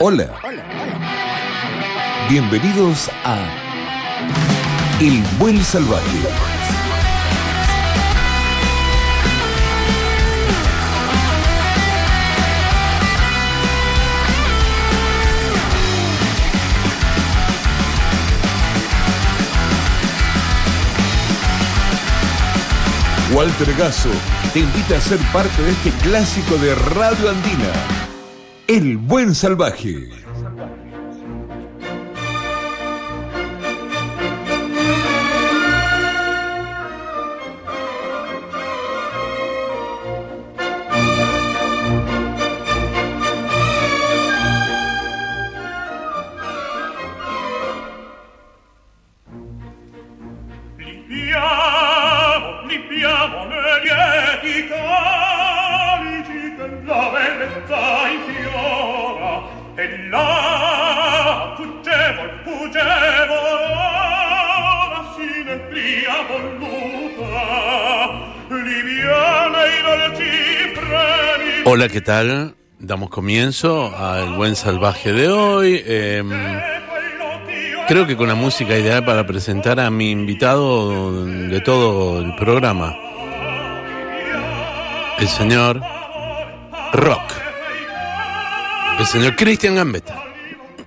Hola. Bienvenidos a El Buen Salvaje. Walter Gaso te invita a ser parte de este clásico de Radio Andina, El Buen Salvaje. ¿Qué tal? Damos comienzo al buen salvaje de hoy. Io creo que con la música ideal para presentar a mi invitado de todo el programa, el señor Rock, el señor Cristian Gambetta.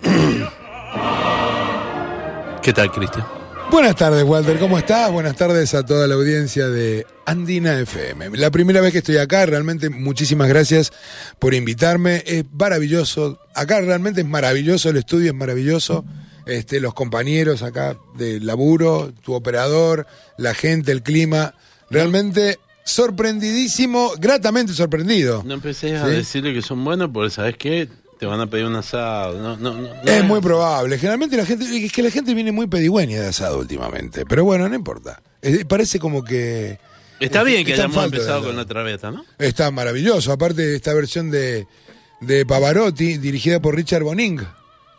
¿Qué tal, Cristian? Buenas tardes, Walter, ¿cómo estás? Buenas tardes a toda la audiencia de Andina FM. La primera vez que estoy acá, realmente muchísimas gracias por invitarme. Es maravilloso. Acá realmente es maravilloso, el estudio es maravilloso. Este, los compañeros acá de laburo, tu operador, la gente, el clima. Realmente sorprendidísimo, gratamente sorprendido. No empecé a ¿Sí? decirle que son buenos porque, ¿sabes qué? Te van a pedir un asado. No, no, no, no Es muy probable. Generalmente la gente, es que la gente viene muy pedigüeña de asado últimamente. Pero bueno, no importa. Parece como que Está bien que hayamos empezado con la traveta, ¿no? Está maravilloso. Aparte de esta versión de, de Pavarotti, dirigida por Richard Boning,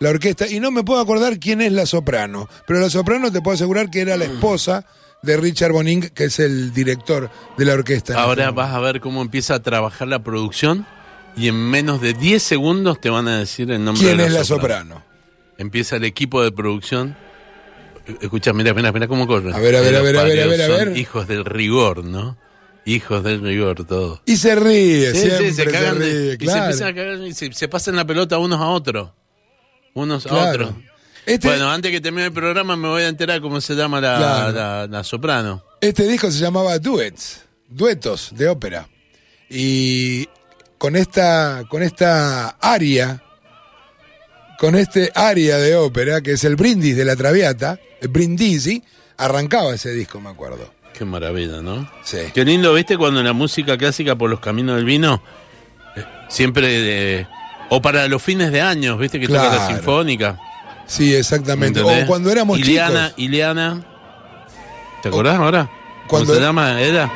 la orquesta. Y no me puedo acordar quién es la soprano. Pero la soprano te puedo asegurar que era la esposa de Richard Boning, que es el director de la orquesta. Ahora vas a ver cómo empieza a trabajar la producción y en menos de 10 segundos te van a decir el nombre ¿Quién de es la soprano? Empieza el equipo de producción. Escucha, mira, mira, mira cómo corre. A ver, a ver, a ver, a ver, a ver, a ver. Hijos del rigor, ¿no? Hijos del rigor, todo. Y se ríe, Sí, siempre sí, se cagan de- ríe, y se claro. empiezan a cagar y se, se pasan la pelota unos a otros. Unos a Claro. otros. Este- Bueno, antes que termine el programa me voy a enterar cómo se llama la, Claro. la- la soprano. Este disco se llamaba Duets, duetos de ópera. Y con esta, con esta aria, con este aria de ópera, que es el brindis de la Traviata, el brindisi, arrancaba ese disco, me acuerdo. Qué maravilla, ¿no? Sí. Qué lindo, ¿viste? Cuando la música clásica por los caminos del vino, eh, siempre, eh, o para los fines de años, ¿viste? Que toca la Claro. sinfónica. Sí, exactamente. ¿entendés? O cuando éramos Ileana, chicos. Ileana, ¿te acordás ahora? ¿Cómo cuando- se llama? Era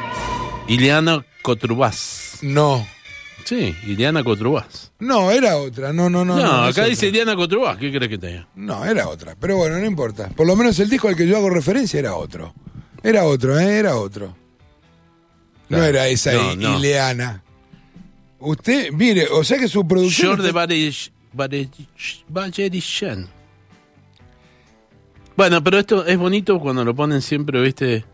Ileana Cotrubás. No, Sí, Ileana Cotrubás. no, era otra. No, no, no. No, acá otra. dice Ileana Cotrubás, ¿qué crees que te diga? No, era otra. Pero bueno, no importa. Por lo menos el disco al que yo hago referencia era otro. Era otro, ¿eh? Era otro. No era esa No. Ileana. Usted, mire, o sea que su producción. George de está-. Bueno, pero esto es bonito cuando lo ponen siempre, viste,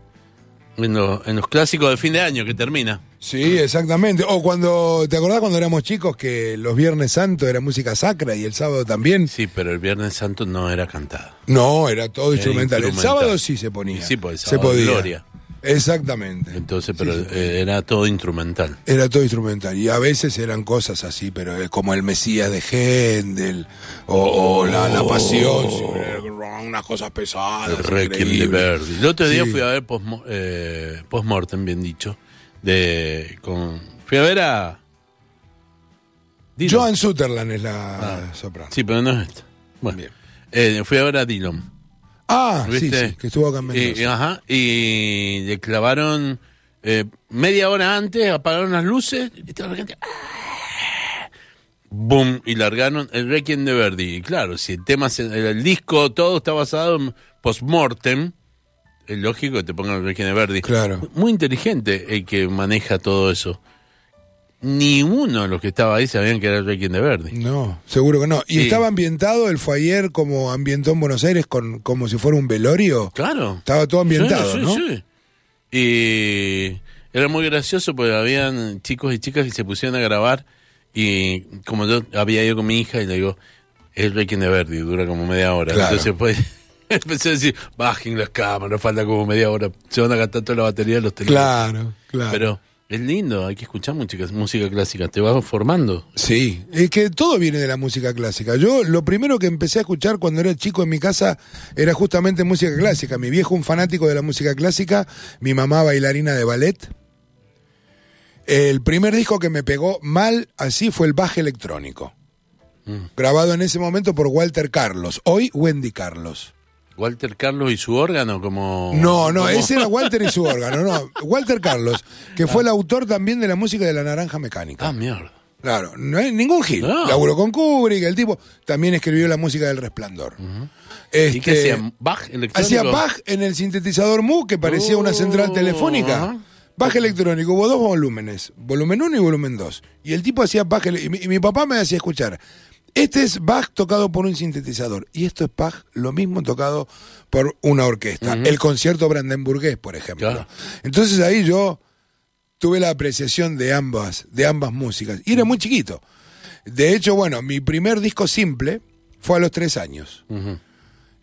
en, lo- en los clásicos de fin de año que termina. Sí, exactamente. O cuando, ¿te acordás cuando éramos chicos que los Viernes Santos era música sacra y el sábado también? Sí, pero el Viernes Santo no era cantada. No, era todo Era instrumental. El sábado sí se ponía. Y sí, pues, el se podía. Gloria. Exactamente. Entonces, pero Sí, sí. eh, era todo instrumental. Era todo instrumental. Y a veces eran cosas así, pero eh, como el Mesías de Händel o, o la, la Pasión. sí, unas cosas pesadas. El Requiem de. Verdi. El otro día Sí. fui a ver eh, Postmortem, bien dicho. De, con, fui a ver a. Dylan. Joan Sutherland es la soprano. Sí, pero no es esta. Bueno, Bien. eh, fui a ver a Dylan. Ah, sí, ¿Viste? sí, que estuvo acá en Mendoza. Y, ajá, y le clavaron eh, media hora antes, apagaron las luces, y toda la gente. ¡ah! ¡Boom! Y largaron el Requiem de Verdi. Y claro, si el tema, el, el disco, todo está basado en postmortem, es lógico que te pongan el Requiem de Verdi. Claro. Muy inteligente el que maneja todo eso. Ni uno de los que estaba ahí sabían que era el Requiem de Verdi. No, seguro que no. ¿Y Sí. estaba ambientado el foyer como ambientó en Buenos Aires, con, como si fuera un velorio? Claro. Estaba todo ambientado, Sí, sí, ¿no? sí. Y era muy gracioso porque habían chicos y chicas que se pusieron a grabar y como yo había ido con mi hija y le digo, es Requiem de Verdi, dura como media hora. Claro. Entonces pues empecé a decir, bajen las cámaras, falta como media hora, se van a gastar toda la batería de los teléfonos. Claro, claro. Pero es lindo, hay que escuchar música, música clásica, te va formando. Sí, es que todo viene de la música clásica. Yo lo primero que empecé a escuchar cuando era chico en mi casa era justamente música clásica. Mi viejo un fanático de la música clásica, mi mamá bailarina de ballet. El primer disco que me pegó mal así fue el Baje Electrónico. Grabado en ese momento por Walter Carlos, hoy Wendy Carlos. Walter Carlos y su órgano como... No, no, como- ese era Walter y su órgano, no. Walter Carlos, que fue el autor también de la música de la Naranja Mecánica. Ah, mierda. Claro, no hay ningún hit. No. Laburó con Kubrick, el tipo también escribió la música del Resplandor. ¿Y qué Este, hacía? ¿Bach electrónico? Hacía Bach en el sintetizador Mu, que parecía una central Oh, telefónica. Bach electrónico, hubo dos volúmenes, volumen 1 y volumen 2. Y el tipo hacía Bach, ele- y mi, y mi papá me hacía escuchar. Este es Bach tocado por un sintetizador. Y esto es Bach, lo mismo tocado por una orquesta. El concierto brandenburgués, por ejemplo. Claro. Entonces ahí yo tuve la apreciación de ambas, de ambas músicas. Y era muy chiquito. De hecho, bueno, mi primer disco simple fue a los tres años.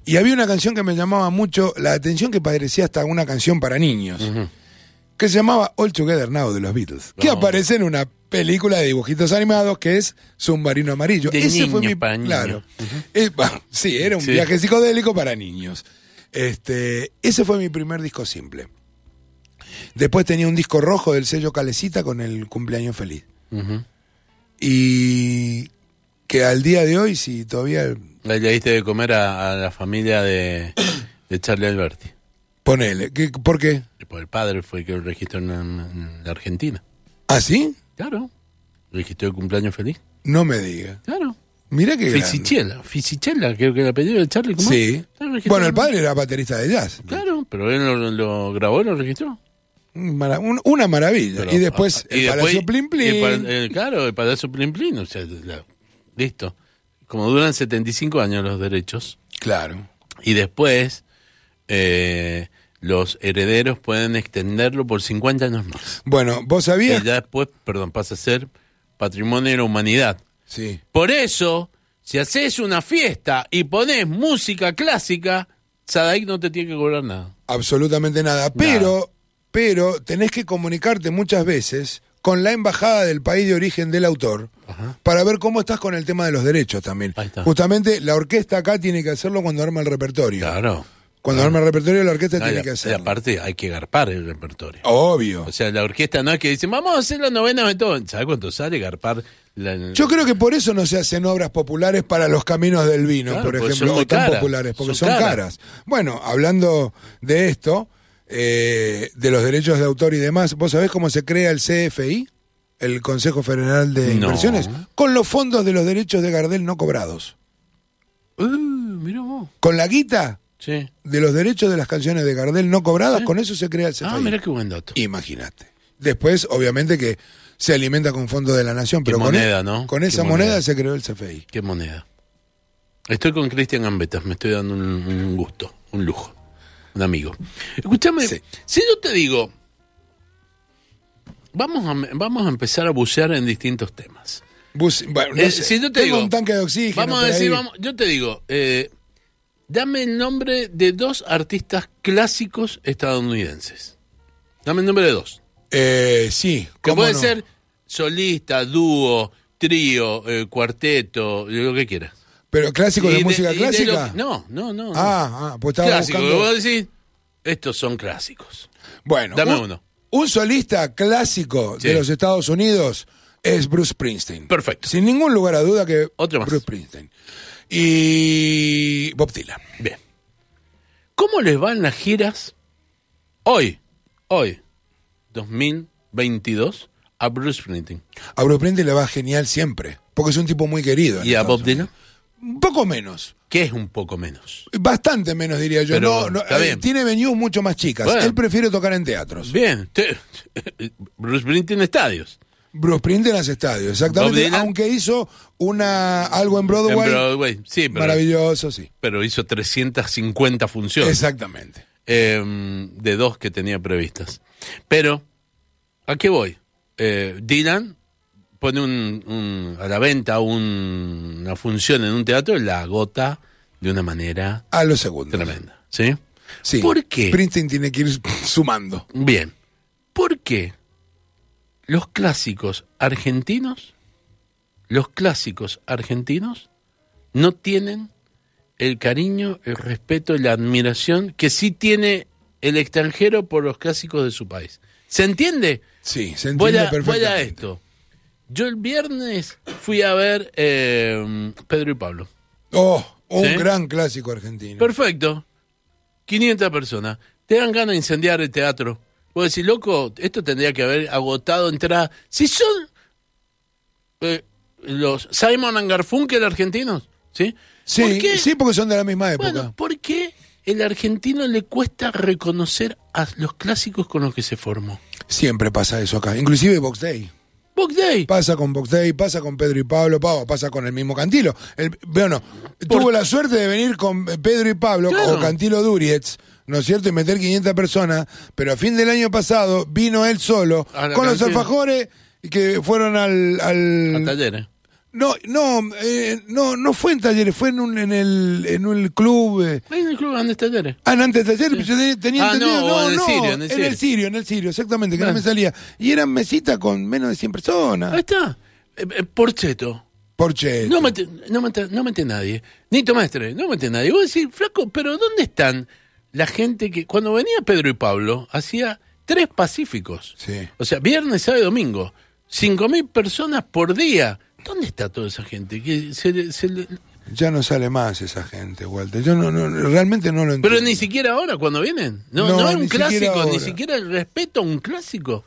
Y había una canción que me llamaba mucho la atención, que parecía hasta una canción para niños, que se llamaba All Together Now de los Beatles, que aparece en una película de dibujitos animados que es Submarino Amarillo. De Ese fue niños mi para claro. Eh, bah, sí, era un Sí. viaje psicodélico para niños. Este, ese fue mi primer disco simple. Después tenía un disco rojo del sello Calecita con el cumpleaños feliz. Y que al día de hoy, si todavía Ahí Le diste de comer a, a la familia de, de Charlie Alberti. ponele, ¿qué- ¿por qué? Pues el padre fue el que lo registró en, en la Argentina. ¿Ah, sí? Claro. Registró el cumpleaños feliz. No me diga. Claro. Mira que Fisichella. Fisichella, creo que el apellido de Charlie. ¿cómo Sí. Bueno, el padre era baterista de jazz. Claro, pero él lo, lo grabó y lo registró. Un mara- un- Una maravilla. Pero, y después ah, el y después- Palacio Plin claro, el Palacio Plin Plin. O sea, la- listo. Como duran 75 años los derechos, Claro. y después eh, los herederos pueden extenderlo por 50 años más. Bueno, vos Y sabías. ya después, perdón, pasa a ser patrimonio de la humanidad. Sí. Por eso, si haces una fiesta y pones música clásica, Sadaik no te tiene que cobrar nada. Absolutamente nada. Pero, pero tenés que comunicarte muchas veces con la embajada del país de origen del autor para ver cómo estás con el tema de los derechos también. Ahí está. Justamente la orquesta acá tiene que hacerlo cuando arma el repertorio. Claro. Cuando arma el repertorio la orquesta No, tiene que a- y aparte hay que garpar el repertorio. Obvio. O sea, la orquesta no es que dicen, vamos a hacer la novena de todo. ¿Sabes cuánto sale garpar? La, Yo creo que por eso no se hacen obras populares para los caminos del vino, Claro, por ejemplo, o tan caras, populares, porque son, son caras. caras. Bueno, hablando de esto, eh, de los derechos de autor y demás, ¿vos sabés cómo se crea el CFI? El Consejo Federal de No. Inversiones, con los fondos de los derechos de Gardel no cobrados. Uh, mira vos. Con la guita Sí. de los derechos de las canciones de Gardel no cobradas, con eso se crea el CFI. Ah, mira qué buen dato. Imagínate. Después, obviamente, que se alimenta con fondos de la nación, pero con, moneda, e- ¿no? con esa moneda. moneda. se creó el CFI. Qué moneda. Estoy con Cristian Gambetas, me estoy dando un, un gusto, un lujo, un amigo. Escúchame, Sí. si yo te digo, vamos a, vamos a empezar a bucear en distintos temas. Bus- bueno, no Eh, sé, si yo te tengo digo, un tanque de oxígeno. Vamos a decir, vamos, yo te digo, eh, dame el nombre de dos artistas clásicos estadounidenses. Dame el nombre de dos. Eh, sí, Que puede no. ser solista, dúo, trío, eh, cuarteto, lo que quieras. Pero clásicos de, música clásica. que- no, no, no. Ah, ah, pues estaba Clásico, buscando. vos decís, estos son clásicos. Bueno, Dame un, uno. un solista clásico Sí. de los Estados Unidos es Bruce Springsteen. Perfecto. Sin ningún lugar a duda que Otro más. Bruce Springsteen. Y Bob Dylan. Bien. ¿Cómo les van las giras hoy, hoy, 2022, a Bruce Springsteen? A Bruce Springsteen le va genial siempre, porque es un tipo muy querido. en ¿Y a Bob Dylan? Un poco menos. ¿Qué es un poco menos? Bastante menos, diría yo. Pero no, no, está eh, bien. tiene venues mucho más chicas. Bueno. Él prefiere tocar en teatros. Bien. Bruce Springsteen estadios. Bruce Springsteen hace estadios, Bob exactamente. Aunque hizo una algo en Broadway, En Broadway, sí, pero, maravilloso, sí. pero hizo 350 funciones. Exactamente. eh, de dos que tenía previstas. Pero, ¿a qué voy? Eh, Dylan pone un, un- a la venta un- una función en un teatro y la agota de una manera A los segundos. tremenda. ¿Sí? Sí. ¿Por qué? Springsteen tiene que ir sumando. Bien. ¿Por qué los clásicos argentinos, los clásicos argentinos, no tienen el cariño, el respeto y la admiración que sí tiene el extranjero por los clásicos de su país? ¿Se entiende? Sí, se Voy entiende a, voy a esto. Yo el viernes fui a ver eh, Pedro y Pablo. Oh, un ¿Sí? gran clásico argentino. Perfecto. 500 personas. Te dan ganas de incendiar el teatro. Vos decís, loco, esto tendría que haber agotado entrada. Si son eh, los Simon and Garfunkel argentinos, ¿sí? sí, ¿Por qué? sí, porque son de la misma época. Bueno, ¿por qué el argentino le cuesta reconocer a los clásicos con los que se formó? Siempre pasa eso acá. Inclusive Box Day. Box Day. Pasa con Box Day, pasa con Pedro y Pablo, pa- pasa con el mismo Cantilo. El, bueno, tuvo la suerte de venir con Pedro y Pablo Claro. o Cantilo Durietz, ¿no es cierto? Y meter 500 personas, pero a fin del año pasado vino él solo con los alfajores que fueron al... al- A talleres. no, no, eh, no, no fue en talleres, fue en, un, en, el, en un club... eh, en el club Andes Talleres. Ah, en antes de taller, yo te- tenía Ah, entendido. no, No, en el no, Sirio, en el Sirio. Sirio, en el Sirio, exactamente, que no me salía. Y eran mesitas con menos de 100 personas. Ahí está. Eh, eh, Porcheto. Porche. No mete, no, mete, no mete nadie. Nito Mestre, no mete nadie. Vos decís, flaco, pero ¿dónde están la gente que cuando venía Pedro y Pablo hacía tres pacíficos? Sí. O sea, viernes, sábado y domingo. Cinco mil personas por día. ¿Dónde está toda esa gente? Que se le- se le- Ya no sale más esa gente, Walter. Yo no, no realmente no lo entiendo. Pero ni siquiera ahora cuando vienen. No, No, no, es un clásico, ni siquiera el respeto a un clásico.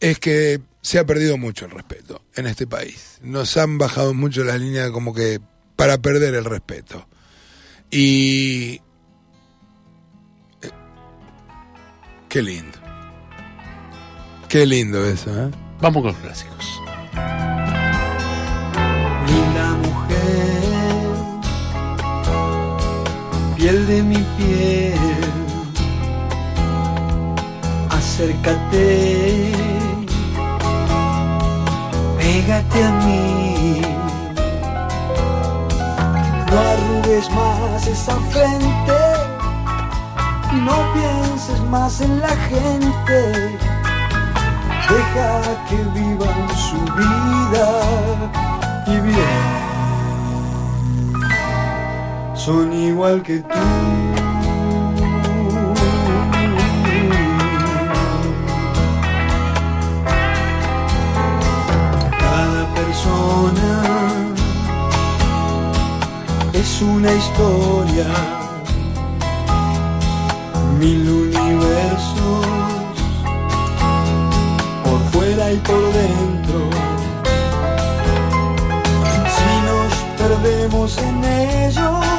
Es que se ha perdido mucho el respeto en este país. Nos han bajado mucho las líneas como que para perder el respeto. Y... Qué lindo. Qué lindo eso, ¿eh? Vamos con los clásicos. Linda mujer, piel de mi piel, acércate, pégate a mí, no arrugues más esa frente, no pienses más en la gente. Deja que vivan su vida y bien. Son igual que tú. Cada persona es una historia, mil universos por fuera y por dentro. Si nos perdemos en ellos,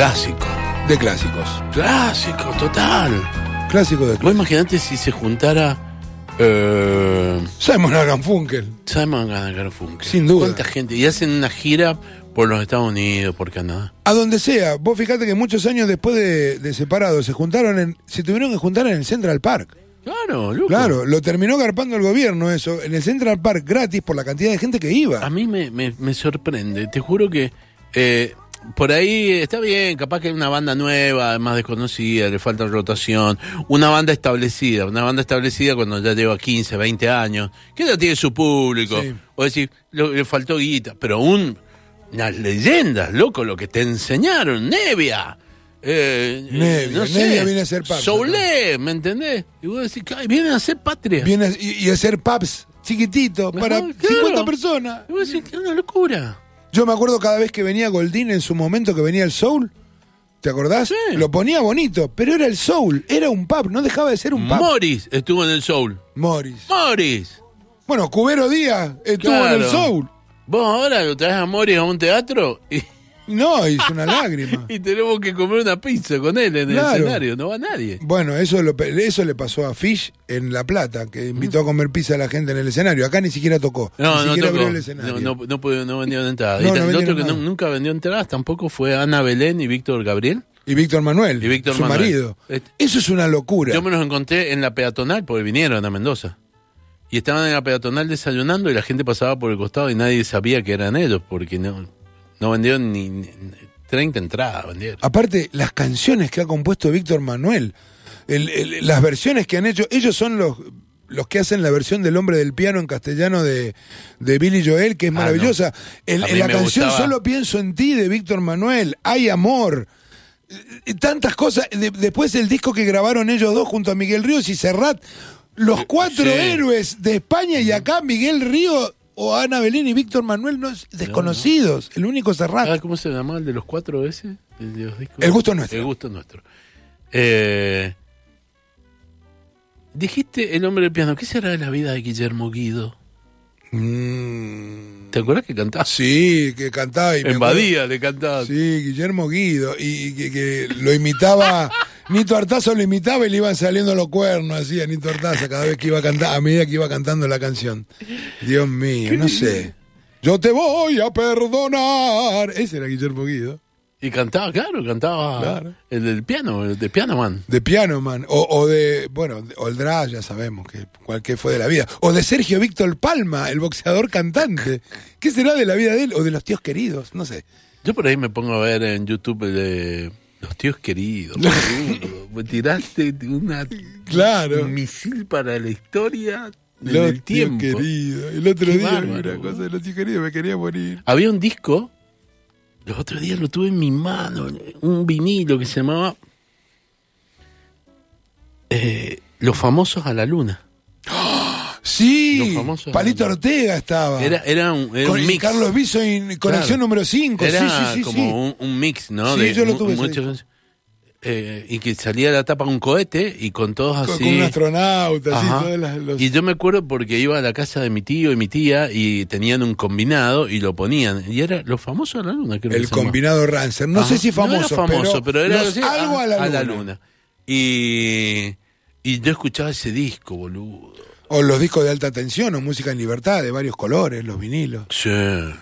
Clásico. De clásicos. Clásico, total. Clásico de Vos clásicos. imaginate si se juntara eh, Simon Garfunkel. Simon Garfunkel. Sin duda. ¿Cuánta gente? Y hacen una gira por los Estados Unidos, por Canadá. A donde sea. Vos fijate que muchos años después de, de separados se juntaron en, se tuvieron que juntar en el Central Park. Claro, loco. Claro, lo terminó garpando el gobierno eso, en el Central Park gratis por la cantidad de gente que iba. A mí me, me- me sorprende. Te juro que eh, por ahí está bien, capaz que una banda nueva, más desconocida, le falta rotación. Una banda establecida, una banda establecida cuando ya lleva 15, 20 años, que ya tiene su público. Sí. O decir, lo- le faltó guita, pero un, unas leyendas, loco, lo que te enseñaron, Nevia. Eh, Nevia, no sé, Nevia viene a ser Pablo, Soulé, ¿me entendés? Y vos decís, "Ay, vienen a ser patria. Viene y, y hacer pubs chiquitito para claro. 50 personas. Y vos decís, qué una locura. Yo me acuerdo cada vez que venía Goldín en su momento que venía el Soul. ¿Te acordás? Sí. Lo ponía bonito, pero era el Soul, era un pub, no dejaba de ser un pub. Morris estuvo en el Soul. Morris. Morris. Bueno, Cubero Díaz estuvo en el Soul. Vos ahora lo traes a Morris a un teatro y, No, hizo una lágrima. y tenemos que comer una pizza con él en Claro. el escenario. No va nadie. Bueno, eso, lo, eso le pasó a Fish en La Plata, que invitó a comer pizza a la gente en el escenario. Acá ni siquiera tocó. No, ni no siquiera tocó. abrió el escenario. No, no, no, no vendieron entradas. No, y el otro que nunca vendió entradas tampoco fue Ana Belén y Víctor Gabriel. Y Víctor Manuel, Y Víctor su Manuel. marido. Este- Eso es una locura. Yo me los encontré en la peatonal porque vinieron a Mendoza. Y estaban en la peatonal desayunando y la gente pasaba por el costado y nadie sabía que eran ellos porque no, no vendieron ni, ni 30 entradas. Vendieron. Aparte, las canciones que ha compuesto Víctor Manuel, el- el- las versiones que han hecho, ellos son los los que hacen la versión del hombre del piano en castellano de, de Billy Joel, que es Ah, maravillosa. El- la canción gustaba. Solo pienso en ti de Víctor Manuel, hay amor. Eh, Tantas cosas. De- después el disco que grabaron ellos dos junto a Miguel Ríos y Serrat, los cuatro sí. héroes de España y acá Miguel Río o Ana Belén y Víctor Manuel no, desconocidos. El único Serrat. Ah, ¿Cómo se llama el de los cuatro ese? El, de los discos? El gusto nuestro. El gusto nuestro. Eh, dijiste el hombre del piano. ¿Qué será de la vida de Guillermo Guido? Mm, ¿Te acuerdas que cantaba? sí, que cantaba y en Badía le cantaba. Sí, Guillermo Guido. Y que, que lo imitaba, Nito Artazo lo imitaba y le iban saliendo los cuernos así a Nito Artazo cada vez que iba a cantar, a medida que iba cantando la canción. Dios mío, no sé. Yo te voy a perdonar. Ese era Guillermo Guido. Y cantaba, claro, cantaba Claro. el del piano, el de Piano Man. De Piano Man. O, o de, bueno, de Oldra, ya sabemos que cuál que fue de la vida. O de Sergio Víctor Palma, el boxeador cantante. ¿Qué será de la vida de él? O de los tíos queridos, no sé. Yo por ahí me pongo a ver en YouTube de Los tíos queridos. Me tiraste una, Claro. un misil para la historia Los tíos tiempo. queridos. El otro Qué día bárbaro, una cosa boludo. de los tíos queridos, me quería morir. Había un disco, los otros días lo tuve en mi mano, un vinilo que se llamaba eh, Los famosos a la luna. Sí, Palito eran- Ortega estaba. Era, era un, era Con un y mix. Carlos Viso y Conexión Claro. número 5. Era sí, sí, sí, como. Un, un mix, ¿no? Sí, yo lo tuve disco. eh, y que salía la tapa un cohete y con todos así. con un astronauta, así, Ajá. todas las- los- Y yo me acuerdo porque iba a la casa de mi tío y mi tía y tenían un combinado y lo ponían. Y era los famosos a la luna, creo que el se combinado Rancer. No Ajá. sé si famoso, No era famoso, pero, era los así, algo ah, a la luna. Y, y yo escuchaba ese disco, boludo. O los discos de alta tensión o música en libertad de varios colores, los vinilos. Sí.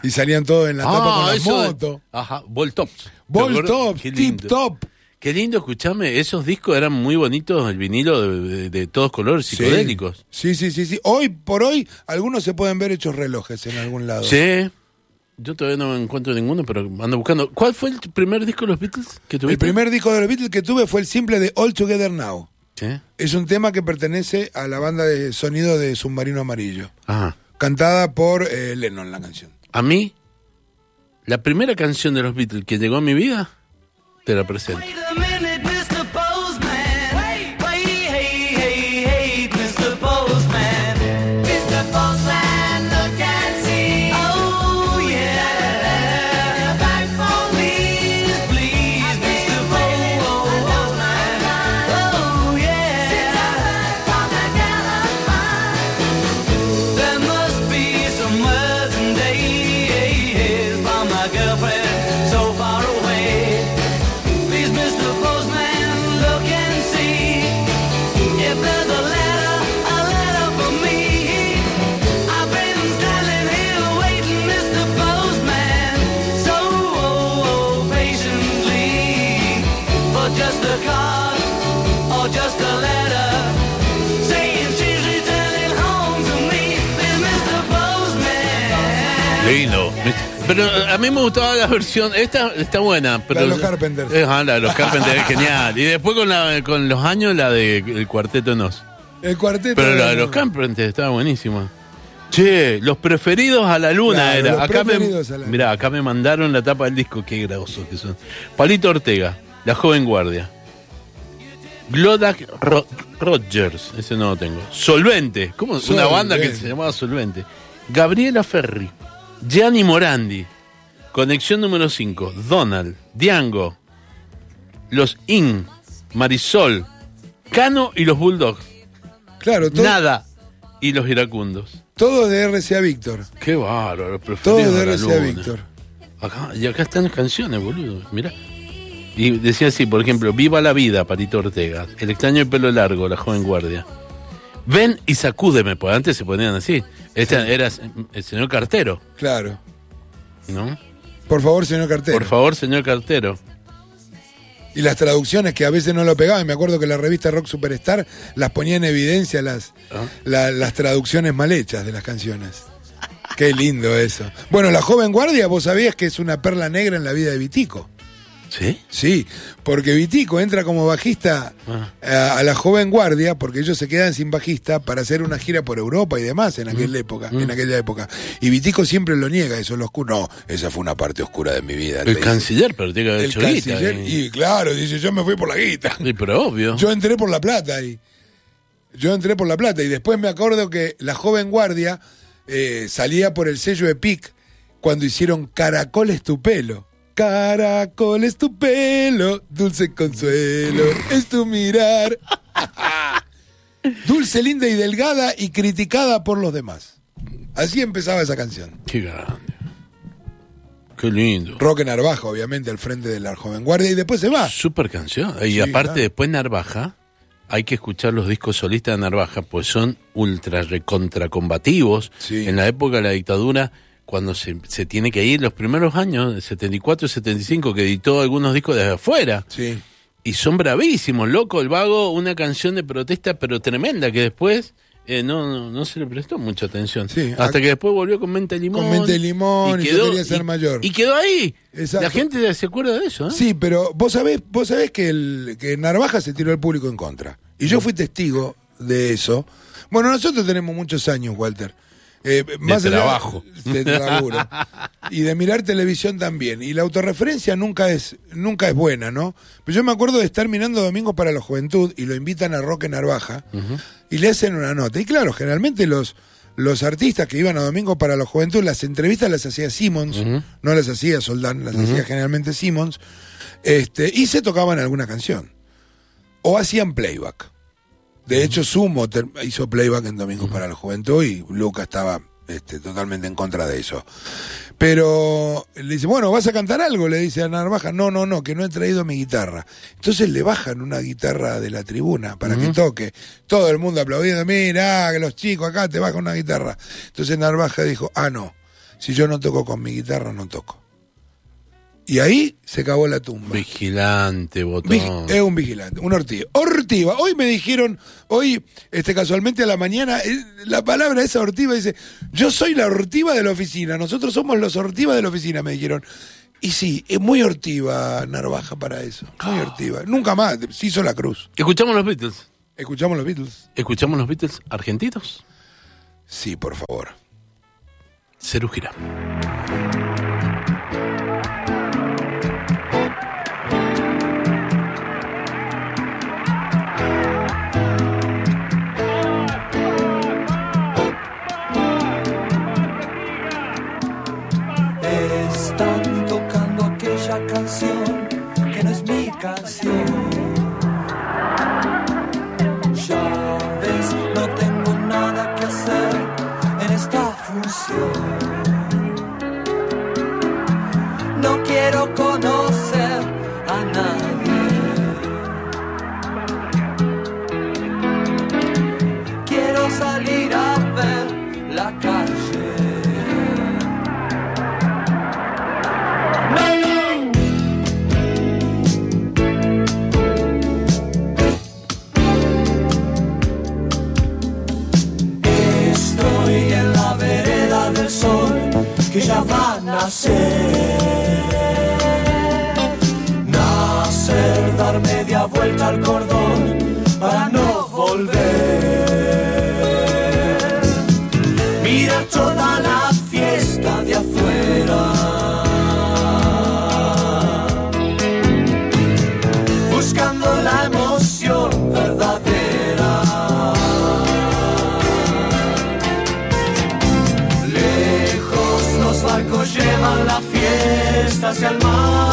Y salían todos en la tapa con la Ah, eso de- moto. Ajá, Voltop. Ball top, Qué tip top. Qué lindo, escuchame, esos discos eran muy bonitos, el vinilo de, de- de todos colores, Sí. psicodélicos. Sí, sí, sí, sí. Hoy por hoy, algunos se pueden ver hechos relojes en algún lado. Sí. Yo todavía no encuentro ninguno, pero ando buscando. ¿Cuál fue el primer disco de los Beatles que tuviste? El primer disco de los Beatles que tuve fue el simple de All Together Now. Sí. Es un tema que pertenece a la banda de sonido de Submarino Amarillo. Ajá. Cantada por eh, Lennon, la canción. A mí, la primera canción de los Beatles que llegó a mi vida, te la presento. Pero eh, a mí me gustaba la versión, esta está buena, pero La de los Carpenters. Eh, ah, la de los Carpenters es genial. Y después con la con los años la de el cuarteto Nos. El cuarteto. Pero la de los Carpenters estaba buenísima. Che, los preferidos a la luna Claro, era. los Acá me, la mirá, acá me mandaron la tapa del disco, qué grosos que son. Palito Ortega, La Joven Guardia. Glodak Ro- Rogers, ese no lo tengo. Solvente, ¿cómo? Una banda que Solvente. se llamaba Solvente. Gabriela Ferri, Gianni Morandi, Conexión número 5, Donald, Diango, Los In, Marisol, Cano y los Bulldogs. Claro, Nada y los iracundos. todo de RCA Víctor. Qué bárbaro, Todo de RCA. Víctor. Acá, y acá están las canciones, boludo. Mirá. Y decía así, por ejemplo, Viva la vida, Parito Ortega. El extraño de pelo largo, la joven guardia. Ven y sacúdeme, porque antes se ponían así. Este era el señor cartero, Claro. ¿no? Por favor, señor Cartero. Por favor, señor cartero. Y las traducciones que a veces no lo pegaban. Me acuerdo que la revista Rock Superstar las ponía en evidencia las, Ah. la- las traducciones mal hechas de las canciones. Qué lindo eso. Bueno, la joven guardia, vos sabías que es una perla negra en la vida de Vitico. ¿Sí? Sí, porque Vitico entra como bajista Ah. a, a la joven guardia, porque ellos se quedan sin bajista para hacer una gira por Europa y demás en Mm. aquella época, en aquella época. Y Vitico siempre lo niega, eso lo oscuro. No, esa fue una parte oscura de mi vida. El canciller, pero tiene que haber El hecho guita, canciller, ¿eh? y claro, dice, yo me fui por la guita. Sí, pero obvio. Yo entré por la plata y yo entré por la plata y después me acuerdo que la joven guardia eh, salía por el sello Epic cuando hicieron Caracol es tu pelo. Caracol es tu pelo, dulce consuelo, es tu mirar. Dulce, linda y delgada y criticada por los demás. Así empezaba esa canción. Qué grande. Qué lindo. Roque Narvaja, obviamente, al frente de la joven guardia y después se va. Super canción. Y Sí, aparte, claro. después Narvaja, hay que escuchar los discos solistas de Narvaja, pues son ultra recontra combativos. Sí. En la época de la dictadura, cuando se, se tiene que ir, los primeros años, el 74 y 75, que editó algunos discos desde afuera. Sí. Y son bravísimos, loco, el vago, una canción de protesta, pero tremenda, que después eh, no, no, no se le prestó mucha atención. Sí, Hasta que después volvió con Mente Limón. Con Mente Limón, y yo quería ser y- mayor. Y quedó ahí. Exacto. La gente se acuerda de eso, ¿eh? Sí, pero vos sabés, vos sabés que, el, que Narvaja se tiró al público en contra. Y yo fui testigo de eso. Bueno, nosotros tenemos muchos años, Walter. Eh, allá trabajo. De laburo. y de mirar televisión también. Y la autorreferencia nunca es, nunca es buena, ¿no? Pero yo me acuerdo de estar mirando Domingos para la Juventud y lo invitan a Roque Narvaja y le hacen una nota. Y claro, generalmente los, los artistas que iban a Domingo para la Juventud, las entrevistas las hacía Simmons, no las hacía Soldán, las hacía generalmente Simmons, este, y se tocaban alguna canción. O hacían playback. De hecho, Sumo hizo playback en Domingo para la Juventud y Luca estaba este, totalmente en contra de eso. Pero le dice, bueno, ¿vas a cantar algo? Le dice a Narvaja, no, no, no, que no he traído mi guitarra. Entonces le bajan una guitarra de la tribuna para que toque. Todo el mundo aplaudiendo, mira, que los chicos acá te bajan una guitarra. Entonces Narvaja dijo, ah, no, si yo no toco con mi guitarra, no toco. Y ahí se cavó la tumba. Vigilante, botón. Vig- Es un vigilante, un ortiva. Ortiva. Hoy me dijeron, hoy, este casualmente a la mañana, eh, la palabra esa ortiva dice, yo soy la ortiva de la oficina, nosotros somos los ortivas de la oficina, me dijeron. Y sí, es muy ortiva Narvaja para eso. Muy ortiva. Nunca más, se hizo la cruz. Escuchamos los Beatles. ¿Escuchamos los Beatles? ¿Escuchamos los Beatles argentinos? Sí, por favor. Cerú Girán. Al cordón para no volver. Mira toda la fiesta de afuera. Buscando la emoción verdadera. Lejos los barcos llevan la fiesta hacia el mar.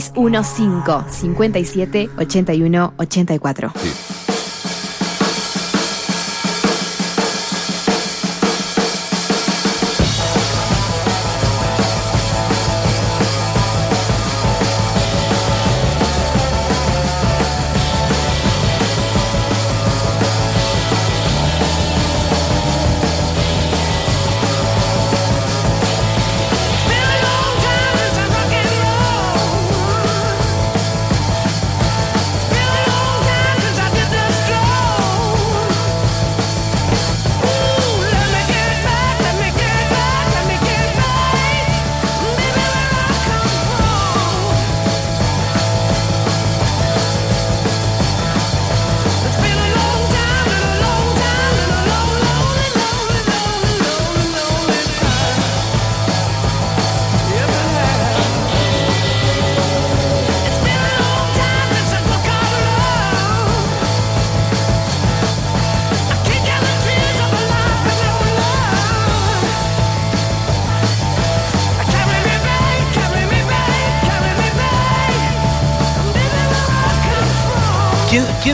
615 57 81 84. Sí.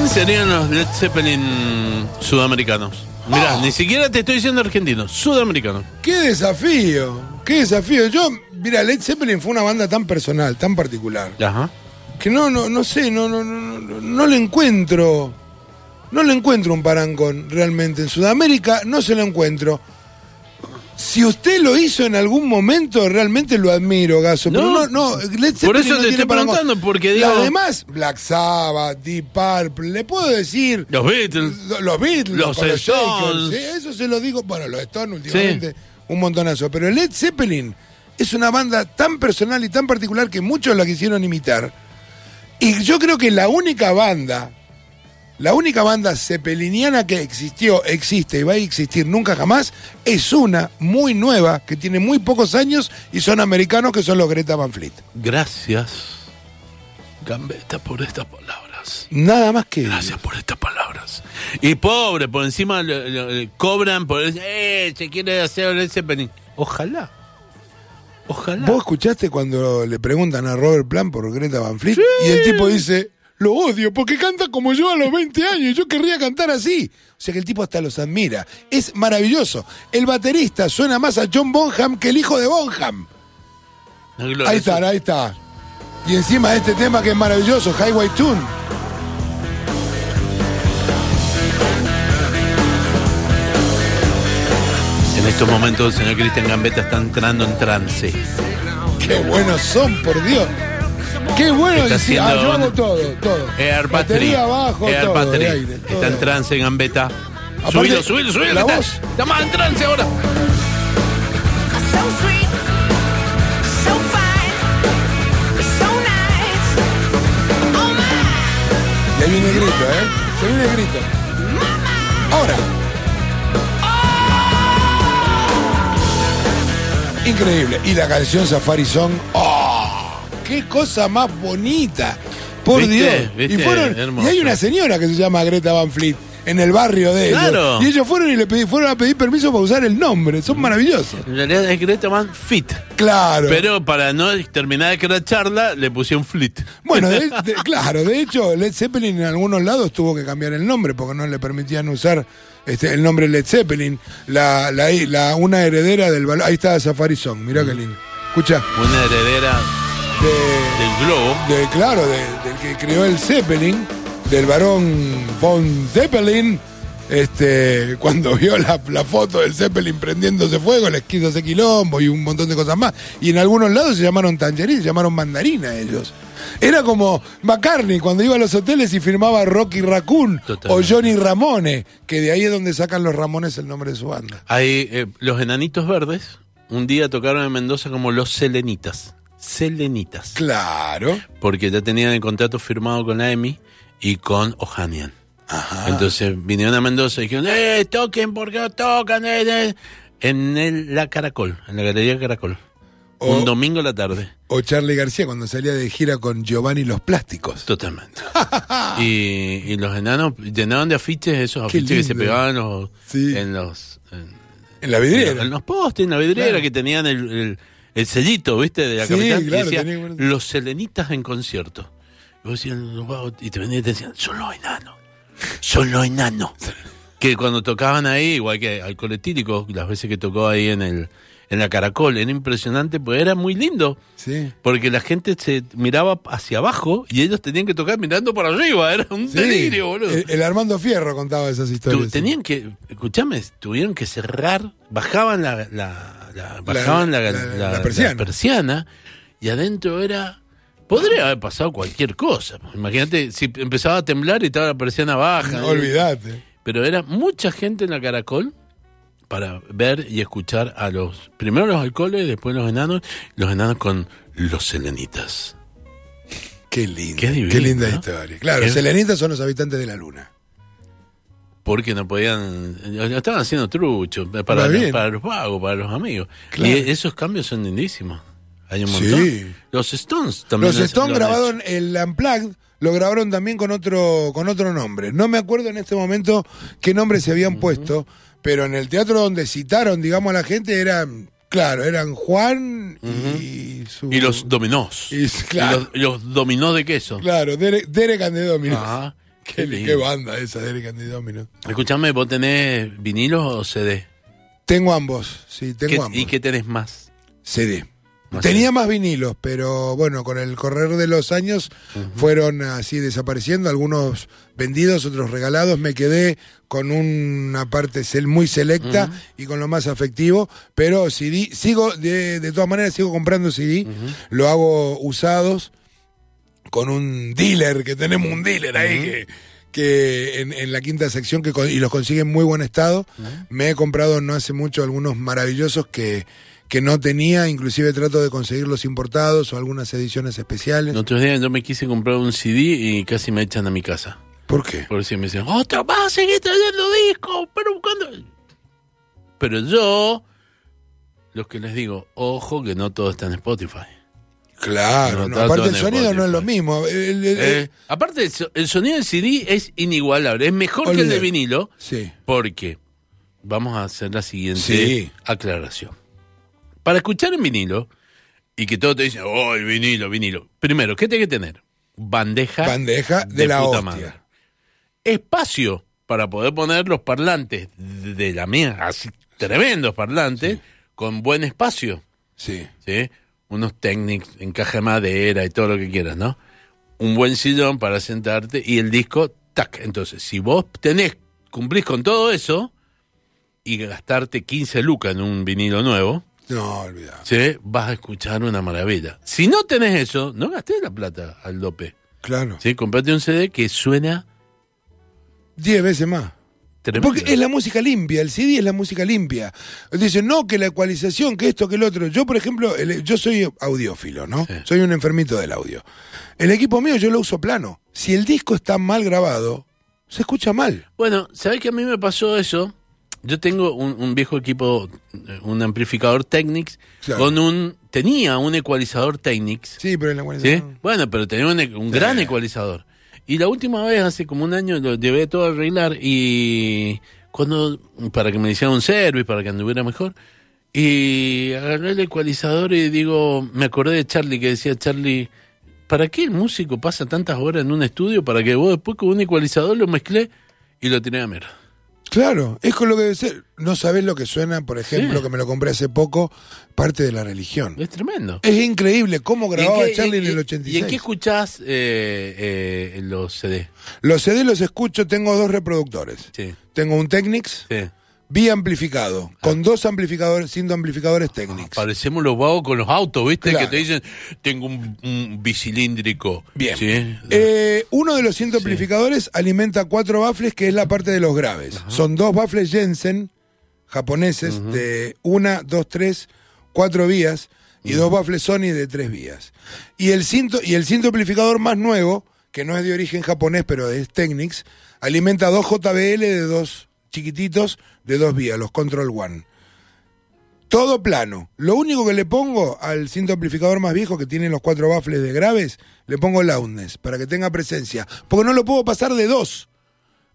¿Quién, serían los Led Zeppelin sudamericanos? Mirá, Oh. ni siquiera te estoy diciendo argentinos, sudamericanos. ¡Qué desafío! ¡Qué desafío! Yo, mira, Led Zeppelin fue una banda tan personal, tan particular, Ajá. que no, no, no sé, no, no, no, no, no le encuentro, no le encuentro un parangón realmente. En Sudamérica no se lo encuentro. Si usted lo hizo en algún momento, realmente lo admiro, Gaso. Pero No, no, no, Led por Zeppelin eso no te estoy preguntando, porque digo- Además, Black Sabbath, Deep Purple, le puedo decir. Los Beatles. Lo- Los Beatles, Los con Stones. Shakers, sí, eso se lo digo. Bueno, los Stones últimamente, un montonazo. Pero Led Zeppelin es una banda tan personal y tan particular que muchos la quisieron imitar. Y yo creo que la única banda, la única banda zeppeliniana que existió, existe y va a existir nunca jamás, es una muy nueva, que tiene muy pocos años y son americanos, que son los Greta Van Fleet. Gracias, Gambetta, por estas palabras. Nada más que... Gracias por estas palabras. Y pobre, por encima cobran por... Eh, se quiere hacer Led Zeppelin. Ojalá. Ojalá. ¿Vos escuchaste cuando le preguntan a Robert Plant por Greta Van Fleet? Y el tipo dice, lo odio porque canta como yo a los 20 años. Yo querría cantar así. O sea que el tipo hasta los admira. Es maravilloso. El baterista suena más a John Bonham que el hijo de Bonham. Ahí está, ahí está. Y encima de este tema que es maravilloso, Highway Tune. En estos momentos el señor Cristian Gambetta está entrando en trance. Qué buenos son, por Dios. Qué bueno. Está y sí, ah, haciendo yo hago todo, todo. Air Battery. Batería abajo, Air todo, Battery. aire, todo está en trance en Gambetta. Aparte, Subilo, subilo, subilo. la voz. Está, más en trance ahora. So sweet, so fine, so nice. Oh Y ahí viene el grito, ¿eh? Se viene el grito. Ahora. Increíble. Y la canción Safari Song. ¡Oh! ¡Qué cosa más bonita! Por ¿Viste? Dios. ¿Viste? Y, fueron, y hay una señora que se llama Greta Van Fleet en el barrio de ellos. Claro. Y ellos fueron y le pedí- fueron a pedir permiso para usar el nombre. Son maravillosos. En realidad es Greta Van Fit. Claro. Pero para no terminar de cracharla, le pusieron flit. Bueno, de- de- claro, de hecho, Led Zeppelin en algunos lados tuvo que cambiar el nombre porque no le permitían usar este, el nombre Led Zeppelin. La, la, la- una heredera del balón. Ahí está Safari Song, mirá qué lindo. Escucha, Una heredera de, del globo. de- claro, de- del que creó el Zeppelin, del varón von Zeppelin. Este, cuando vio la, la foto del Zeppelin prendiéndose fuego, les quiso hacer quilombo y un montón de cosas más. Y en algunos lados se llamaron tangerine, se llamaron mandarina ellos. Era como McCartney cuando iba a los hoteles y firmaba Rocky Raccoon o. Johnny Ramone, que de ahí es donde sacan los Ramones el nombre de su banda. Hay eh, los enanitos verdes. Un día tocaron en Mendoza como los selenitas. Selenitas. Claro. Porque ya tenían el contrato firmado con la EMI y con Ohanian. Ajá. Entonces vinieron a Mendoza y dijeron, ¡eh, toquen porque no tocan! eh, eh". En el- la Caracol, en la Galería Caracol. O- Un domingo a la tarde. O Charlie García cuando salía de gira con Giovanni Los Plásticos. Totalmente. y, y los enanos llenaron de afiches esos afiches que se pegaban en los, Sí. en los en, En la vidriera. en los postes, en la vidriera Claro. que tenían el, el, el sellito, ¿viste? De la Sí, capital. claro, decía, los selenitas en concierto. Y vos decías, "Wow", y te venían y te decían, son los enanos. Son los enanos. que cuando tocaban ahí, igual que al coletírico, las veces que tocó ahí en el en la Caracol, era impresionante, pues era muy lindo. Sí. Porque la gente se miraba hacia abajo y ellos tenían que tocar mirando para arriba. Era un Sí. delirio, boludo. El, el Armando Fierro contaba esas historias. tenían que, escuchame, tuvieron que cerrar, bajaban la, la, la- bajaban la, persiana. la persiana y adentro era, podría haber pasado cualquier cosa. Imagínate si empezaba a temblar y estaba la persiana baja. No, olvídate. Pero era mucha gente en la Caracol para ver y escuchar a los, primero los alcoholes, después los enanos, los enanos con los selenitas. Qué lindo. Qué divino, Qué linda ¿no? historia. Claro, Es- selenitas son los habitantes de la luna. Porque no podían, ya estaban haciendo truchos para, Está bien. para los vagos, para los amigos. Claro. Y esos cambios son lindísimos. Hay un montón. Sí. Los Stones también. Los lo- Stones grabaron el Unplugged, lo grabaron también con otro, con otro nombre. No me acuerdo en este momento qué nombre se habían puesto, pero en el teatro donde citaron, digamos, a la gente eran, claro, eran Juan y su... Y los dominós. Y- claro. Y los, los dominós de queso. Claro, Derek, Derek and the Dominos. Ajá. Qué, banda esa, Derek and the Dominos. Escuchame, ¿vos tenés vinilos o CD? Tengo ambos, sí, tengo ¿Qué- ambos. ¿Y qué tenés más? CD. Más Tenía CD. más vinilos, pero bueno, con el correr de los años fueron así desapareciendo, algunos vendidos, otros regalados. Me quedé con una parte muy selecta y con lo más afectivo, pero CD, sigo, de, de todas maneras, sigo comprando CD, lo hago usados con un dealer, que tenemos un dealer ahí que que en, en la quinta sección que y los consigue en muy buen estado. Me he comprado no hace mucho algunos maravillosos que, que no tenía, inclusive trato de conseguirlos importados o algunas ediciones especiales. El otro día yo me quise comprar un CD y casi me echan a mi casa. ¿Por qué? Por si me decían, ¡Otra vas a seguir trayendo discos! Pero cuando. Pero yo, los que les digo, ojo que no todo está en Spotify. Claro, No, aparte todo el sonido no es lo mismo. El- el- Eh, aparte, el, so- el sonido del CD es inigualable. Es mejor que el de vinilo. sí, Porque vamos a hacer la siguiente Sí. aclaración. Para escuchar en vinilo, y que todos te dicen, oh, el vinilo, vinilo. Primero, ¿qué tiene que tener? Bandeja, Bandeja de la puta hostia. madre. Espacio para poder poner los parlantes de la mía, así tremendos parlantes, con buen espacio. Sí. ¿sí? Unos técnicos, encaje de madera y todo lo que quieras, ¿no? Un buen sillón para sentarte y el disco, tac. Entonces, si vos tenés, cumplís con todo eso y gastarte 15 lucas en un vinilo nuevo, No, olvidá. ¿sí? vas a escuchar una maravilla. Si no tenés eso, no gastés la plata al dope. Claro. ¿sí? Comprate un CD que suena Diez veces más. Tremendo. Porque es la música limpia, el CD es la música limpia. Dicen, no, que la ecualización, que esto, que el otro. Yo, por ejemplo, el- yo soy audiófilo, ¿no? Sí. Soy un enfermito del audio. El equipo mío yo lo uso plano. Si el disco está mal grabado, se escucha mal. Bueno, ¿sabés que a mí me pasó eso? Yo tengo un, un viejo equipo, eh, un amplificador Technics, Claro. con un... Tenía un ecualizador Technics, Sí, pero en la ¿sí? Bueno, pero tenía un, un gran ecualizador. Y la última vez, hace como un año, lo llevé todo a arreglar y... Cuando... Para que me hicieran un service, para que anduviera mejor. Y agarré el ecualizador y digo... Me acordé de Charlie, que decía Charlie... ¿Para qué el músico pasa tantas horas en un estudio para que vos después con un ecualizador lo mezclé y lo tiré a mierda? Claro, es con lo que debe ser. No sabés lo que suena, por ejemplo, Sí. que me lo compré hace poco, parte de la religión. Es tremendo. Es increíble cómo ¿Y grababa qué- Charlie en y- el ¿Y 86. en qué escuchás eh, eh, los CD? Los CD los escucho, tengo dos reproductores. Sí, Tengo un Technics sí. Biamplificado, Ah. con dos amplificadores, sin amplificadores Technics. Parecemos los vagos con los autos, ¿viste? Claro. Que te dicen, tengo un, un bicilíndrico. Bien. ¿Sí? Eh, uno de los cinco amplificadores alimenta cuatro baffles, que es la parte de los graves. Son dos baffles Jensen japoneses de una, dos, tres, cuatro vías y dos baffles Sony de tres vías. Y el cinto y el cinto amplificador más nuevo, que no es de origen japonés, pero es Technics, alimenta dos JBL de dos chiquititos de dos vías, los Control One. Todo plano. Lo único que le pongo al cinto amplificador más viejo que tiene los cuatro baffles de graves, le pongo loudness para que tenga presencia. Porque no lo puedo pasar de dos.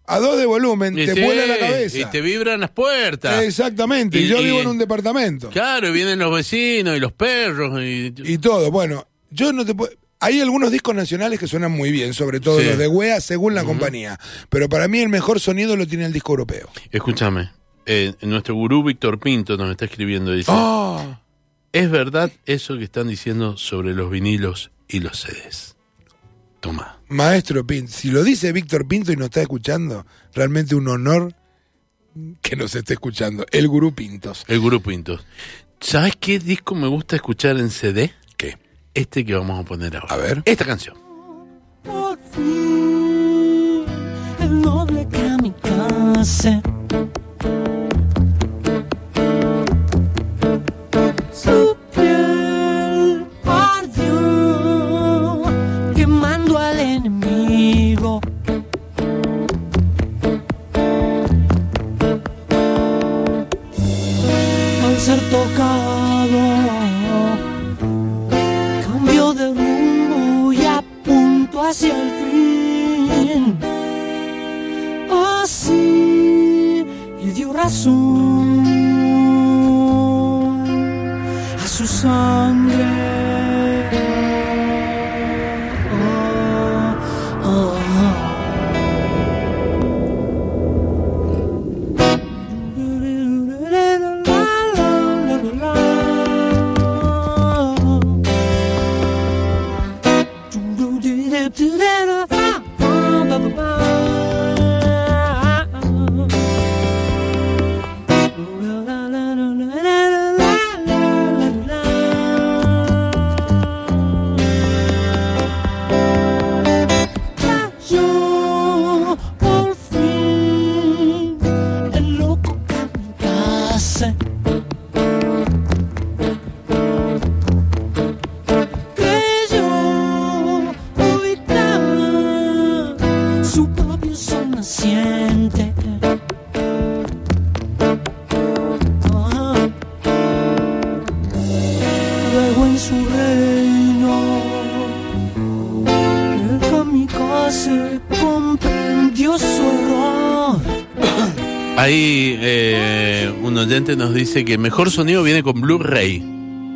A dos de volumen, Y te sí, vuela la cabeza. Y te vibran las puertas. Exactamente. Y, Y- yo y- vivo en un departamento. Claro, y vienen los vecinos y los perros. Y, Y todo. Bueno, yo no te puedo. Hay algunos discos nacionales que suenan muy bien, sobre todo Sí. los de Wea, según la compañía. Pero para mí el mejor sonido lo tiene el disco europeo. Escúchame, eh, nuestro gurú Víctor Pinto nos está escribiendo y dice, Ah, ¿es verdad eso que están diciendo sobre los vinilos y los CDs? Toma. Maestro Pinto, si lo dice Víctor Pinto y nos está escuchando, realmente un honor que nos esté escuchando. El gurú Pintos. El gurú Pinto. ¿Sabes qué disco me gusta escuchar en CD? Este que vamos a poner ahora. A ver. Esta canción. Por fin, el noble kamikaze. Su piel ardió, quemando al enemigo. Al ser tocado hacia el fin. Así le dio razón a su oyente nos dice que mejor sonido viene con Blu-ray.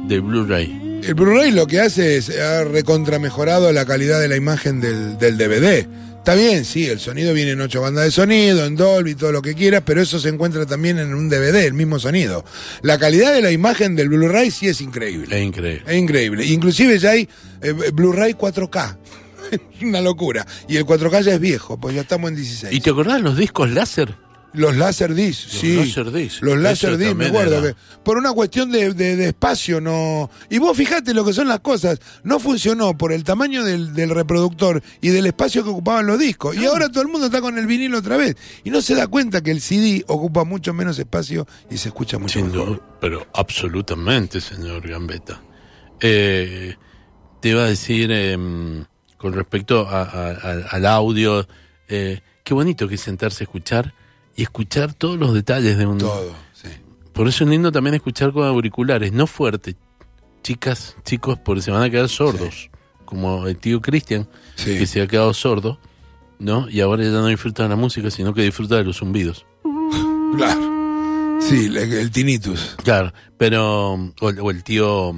De Blu-ray. El Blu-ray lo que hace es ha recontramejorado la calidad de la imagen del, del DVD. Está bien, sí, el sonido viene en ocho bandas de sonido, en Dolby, todo lo que quieras, pero eso se encuentra también en un DVD, el mismo sonido. La calidad de la imagen del Blu-ray sí es increíble. Es increíble. Es increíble. Inclusive ya hay eh, Blu-ray 4K. Una locura. Y el 4K ya es viejo, pues ya estamos en 16. ¿Y te acordás los discos láser? Los Laserdisc, Los sí. Laserdisc. Los Eso Laserdisc, me acuerdo era. que por una cuestión de, de- de espacio no... Y vos fijate lo que son las cosas. No funcionó por el tamaño del, del reproductor y del espacio que ocupaban los discos. Y ahora todo el mundo está con el vinilo otra vez. Y no se da cuenta que el CD ocupa mucho menos espacio y se escucha mucho Sin mejor. duda, pero absolutamente, señor Gambetta. Eh, te iba a decir, em, con respecto a- a- a- al audio, eh, qué bonito que sentarse a escuchar y escuchar todos los detalles de un... Todo, sí. Por eso es lindo también escuchar con auriculares, no fuerte. Chicas, chicos, porque se van a quedar sordos, como el tío Cristian, Sí. que se ha quedado sordo, ¿no? Y ahora ya no disfruta de la música, sino que disfruta de los zumbidos. Claro. Sí, el, el tinnitus. Claro, pero o, o el tío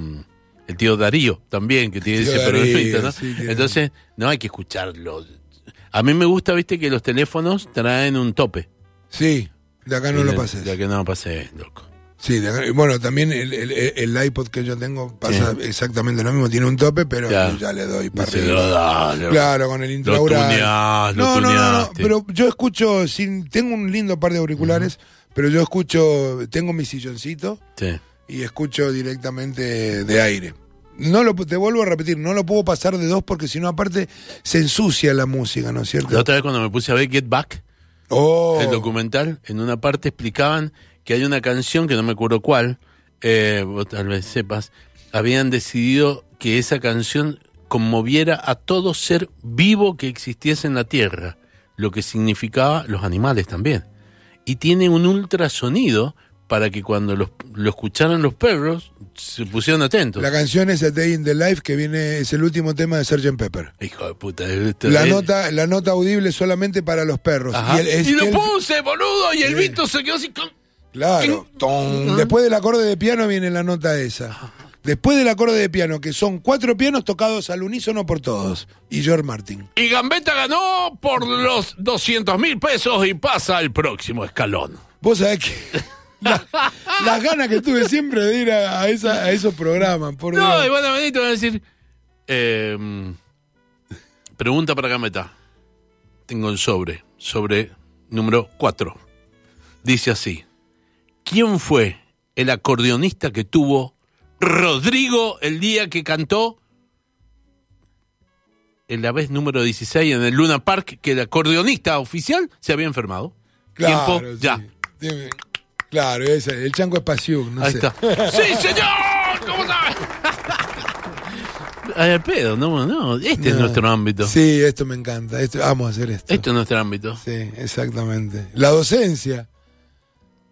el tío Darío también que tiene ese ¿no? sí, tiene- Entonces, no hay que escucharlo. A mí me gusta, viste, que los teléfonos traen un tope. Sí, de acá no lo pases. Ya que no lo pasé, loco. Sí, de acá- bueno, también el, el- el iPod que yo tengo pasa exactamente lo mismo, tiene un tope, pero ya le doy para Claro, con el tuneás, lo no, no, no, no, pero yo escucho, sin, tengo un lindo par de auriculares, pero yo escucho, tengo mi silloncito Sí. y escucho directamente de aire. No lo, te vuelvo a repetir, no lo puedo pasar de dos porque si no aparte se ensucia la música, ¿no es La cierto? otra vez cuando me puse a ver Get Back, Oh, el documental, en una parte explicaban que hay una canción, que no me acuerdo cuál, eh, tal vez sepas, habían decidido que esa canción conmoviera a todo ser vivo que existiese en la Tierra, lo que significaba los animales también. Y tiene un ultrasonido para que cuando los- lo escucharan los perros se pusieran atentos. la canción es A Day in the Life que viene, es el último tema de Sgt. Pepper. Hijo de puta. esto La es- nota, la nota audible solamente para los perros. Y, el- es Y lo el- puse, boludo, y el Sí. Vito se quedó así con... Claro. Después del acorde de piano viene la nota esa. Después del acorde de piano, que son cuatro pianos tocados al unísono por todos. Y George Martin. Y Gambetta ganó por los 200 mil pesos y pasa al próximo escalón. Vos sabés que. la- las ganas que tuve siempre de ir a, a esa- a esos programas. Por No, Dios. y van a venir y te van a decir... eh, pregunta para Gambetta. Tengo el sobre. Sobre número 4. Dice así. ¿Quién fue el acordeonista que tuvo Rodrigo el día que cantó en la vez número 16 en el Luna Park que el acordeonista oficial se había enfermado? Claro, Tiempo, sí. ya. Dime. Claro, ese, el chango es Pasiuk, no Ahí sé. está. ¡Sí, señor! ¿Cómo sabe? Ay, al pedo, no, no. Este es No. nuestro ámbito. Sí, esto me encanta. Esto, vamos a hacer esto. Este es nuestro ámbito. Sí, exactamente. La docencia.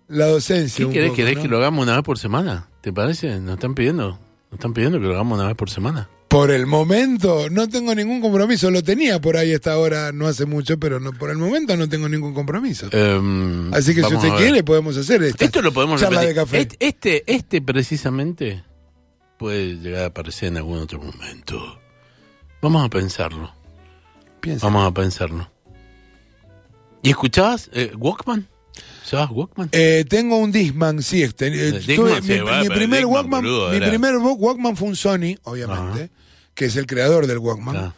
La docencia. ¿Qué un querés? poco, ¿Querés ¿no? que lo hagamos una vez por semana? ¿Te parece? Nos están pidiendo. Nos están pidiendo que lo hagamos una vez por semana. Por el momento no tengo ningún compromiso. Lo tenía por ahí esta hora no hace mucho, pero no, por el momento no tengo ningún compromiso. Em, Así que si usted quiere podemos hacer esta Esto lo podemos charla de café. Este, este, precisamente puede llegar a aparecer en algún otro momento. Vamos a pensarlo. Piensa. Vamos a pensarlo. ¿Y escuchabas eh, Walkman? ¿Usabas Walkman? Eh, tengo un Disman, sí. Este, eh, tuve- sí, mi, primer Discman, Walkman, boludo, mi primer Wa- Walkman fue un Sony, obviamente, que es el creador del Walkman. Ah.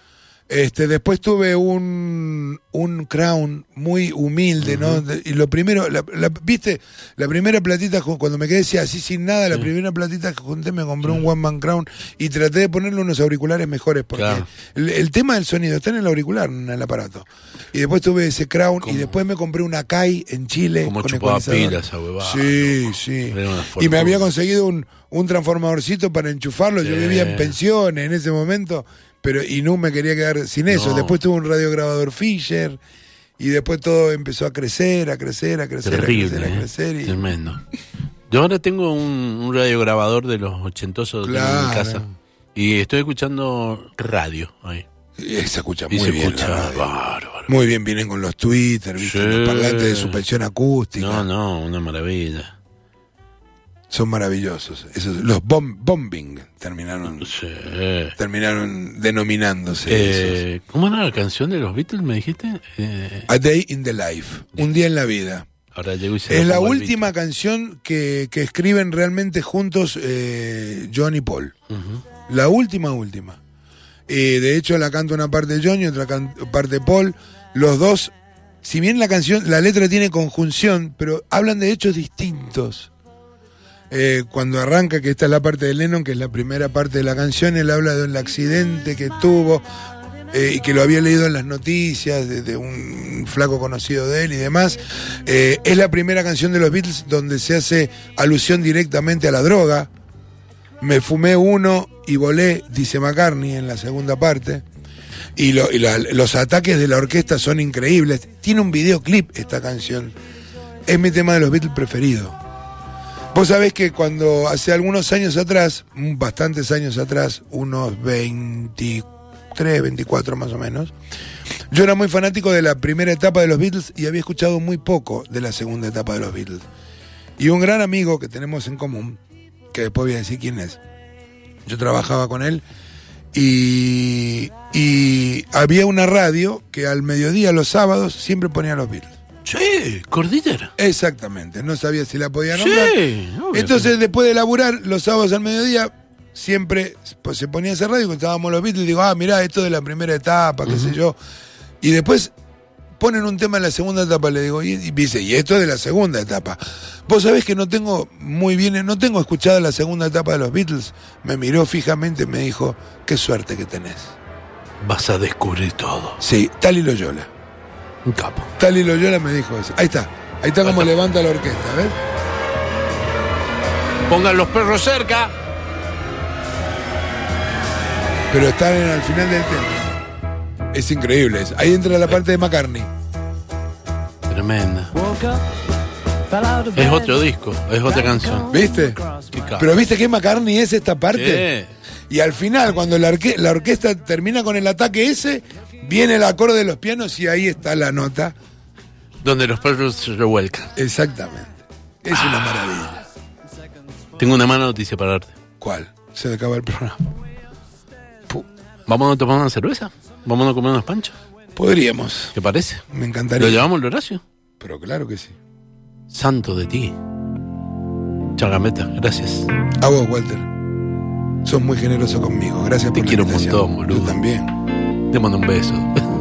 Este, después tuve un, un Crown muy humilde, ¿no? Y lo primero, la, la- viste, la primera platita, cuando me quedé así, sin nada, la primera platita que junté me compré un One Man Crown y traté de ponerle unos auriculares mejores, porque Claro. el, el tema del sonido está en el auricular, no en el aparato. Y después tuve ese Crown y después me compré una Kai en Chile. Como chupaba pilas huevada, Sí, sí. Y me había conseguido un, un transformadorcito para enchufarlo. Yo vivía en pensiones en ese momento, pero y no me quería quedar sin eso. No. Después tuve un radiograbador Fisher y después todo empezó a crecer, a crecer, a crecer, Terrible, a crecer, a ¿eh? crecer. y- Tremendo. Yo ahora tengo un, un radiograbador de los ochentosos tengo en mi Claro. casa. Y estoy escuchando radio ahí. y se escucha Y muy se bien. la escucha radio. bárbaro. Muy bien, vienen con los Twitter, ¿viste? Sí. los parlantes de suspensión acústica. No, no, una maravilla. Son maravillosos. Esos, los bom- bombing terminaron, Sí. terminaron denominándose. esos. Eh, ¿Cómo era la canción de los Beatles, me dijiste? Eh, A Day in the Life, un día en la vida. ahora llego y se Es la última canción que, que escriben realmente juntos eh, John y Paul. La última, última. Eh, de hecho, la canta una parte John y otra parte Paul. Los dos, si bien la canción, la letra tiene conjunción, pero hablan de hechos distintos. Eh, cuando arranca, que esta es la parte de Lennon, que es la primera parte de la canción, él habla de un accidente que tuvo eh, y que lo había leído en las noticias de, de un flaco conocido de él y demás. Eh, es la primera canción de los Beatles donde se hace alusión directamente a la droga. Me fumé uno y volé, dice McCartney en la segunda parte. Y, lo- y la- los ataques de la orquesta son increíbles. Tiene un videoclip esta canción. Es mi tema de los Beatles preferido. Vos sabés que cuando hace algunos años atrás, mm, bastantes años atrás, unos 23, 24 más o menos, yo era muy fanático de la primera etapa de los Beatles y había escuchado muy poco de la segunda etapa de los Beatles. Y un gran amigo que tenemos en común, que después voy a decir quién es, yo trabajaba con él y, y había una radio que al mediodía los sábados siempre ponía los Beatles. Sí, Cordillera. Exactamente, no sabía si la podía nombrar. Sí, obvio. Entonces, después de laburar, los sábados al mediodía, siempre pues, se ponía esa radio y contábamos los Beatles y digo, ah, mirá, esto de la primera etapa, qué sé yo. Y después ponen un tema en la segunda etapa, le digo, y, y dice, y esto es de la segunda etapa. Vos sabés que no tengo muy bien, no tengo escuchada la segunda etapa de los Beatles. Me miró fijamente y me dijo, qué suerte que tenés. Vas a descubrir todo. Sí, Tali Loyola. Un capo. Tali Loyola me dijo eso. Ahí está. Ahí está como levanta la orquesta, ¿ves? Pongan los perros cerca. pero están en- al final del tema. Es increíble. es- Ahí entra la parte de McCartney. Tremenda. Es otro disco, es otra canción. ¿Viste? Qué capo. Pero ¿viste qué McCartney es esta parte? Sí. Y al final, cuando la, orque- la orquesta termina con el ataque ese, viene el acorde de los pianos y ahí está la nota. Donde los perros se revuelcan. Exactamente. Es una maravilla. Tengo una mala noticia para darte. ¿Cuál? Se acaba el programa. Pu- ¿Vamos a tomar una cerveza? ¿Vamos a comer unas panchas? Podríamos. ¿Te parece? Me ¿Lo encantaría. llevamos al Horacio? Pero claro que sí. Santo de ti. Chagameta, gracias. A vos, Walter. Sos muy generoso conmigo. Gracias Te por la quiero un montón, boludo. Yo también. Te mando un beso.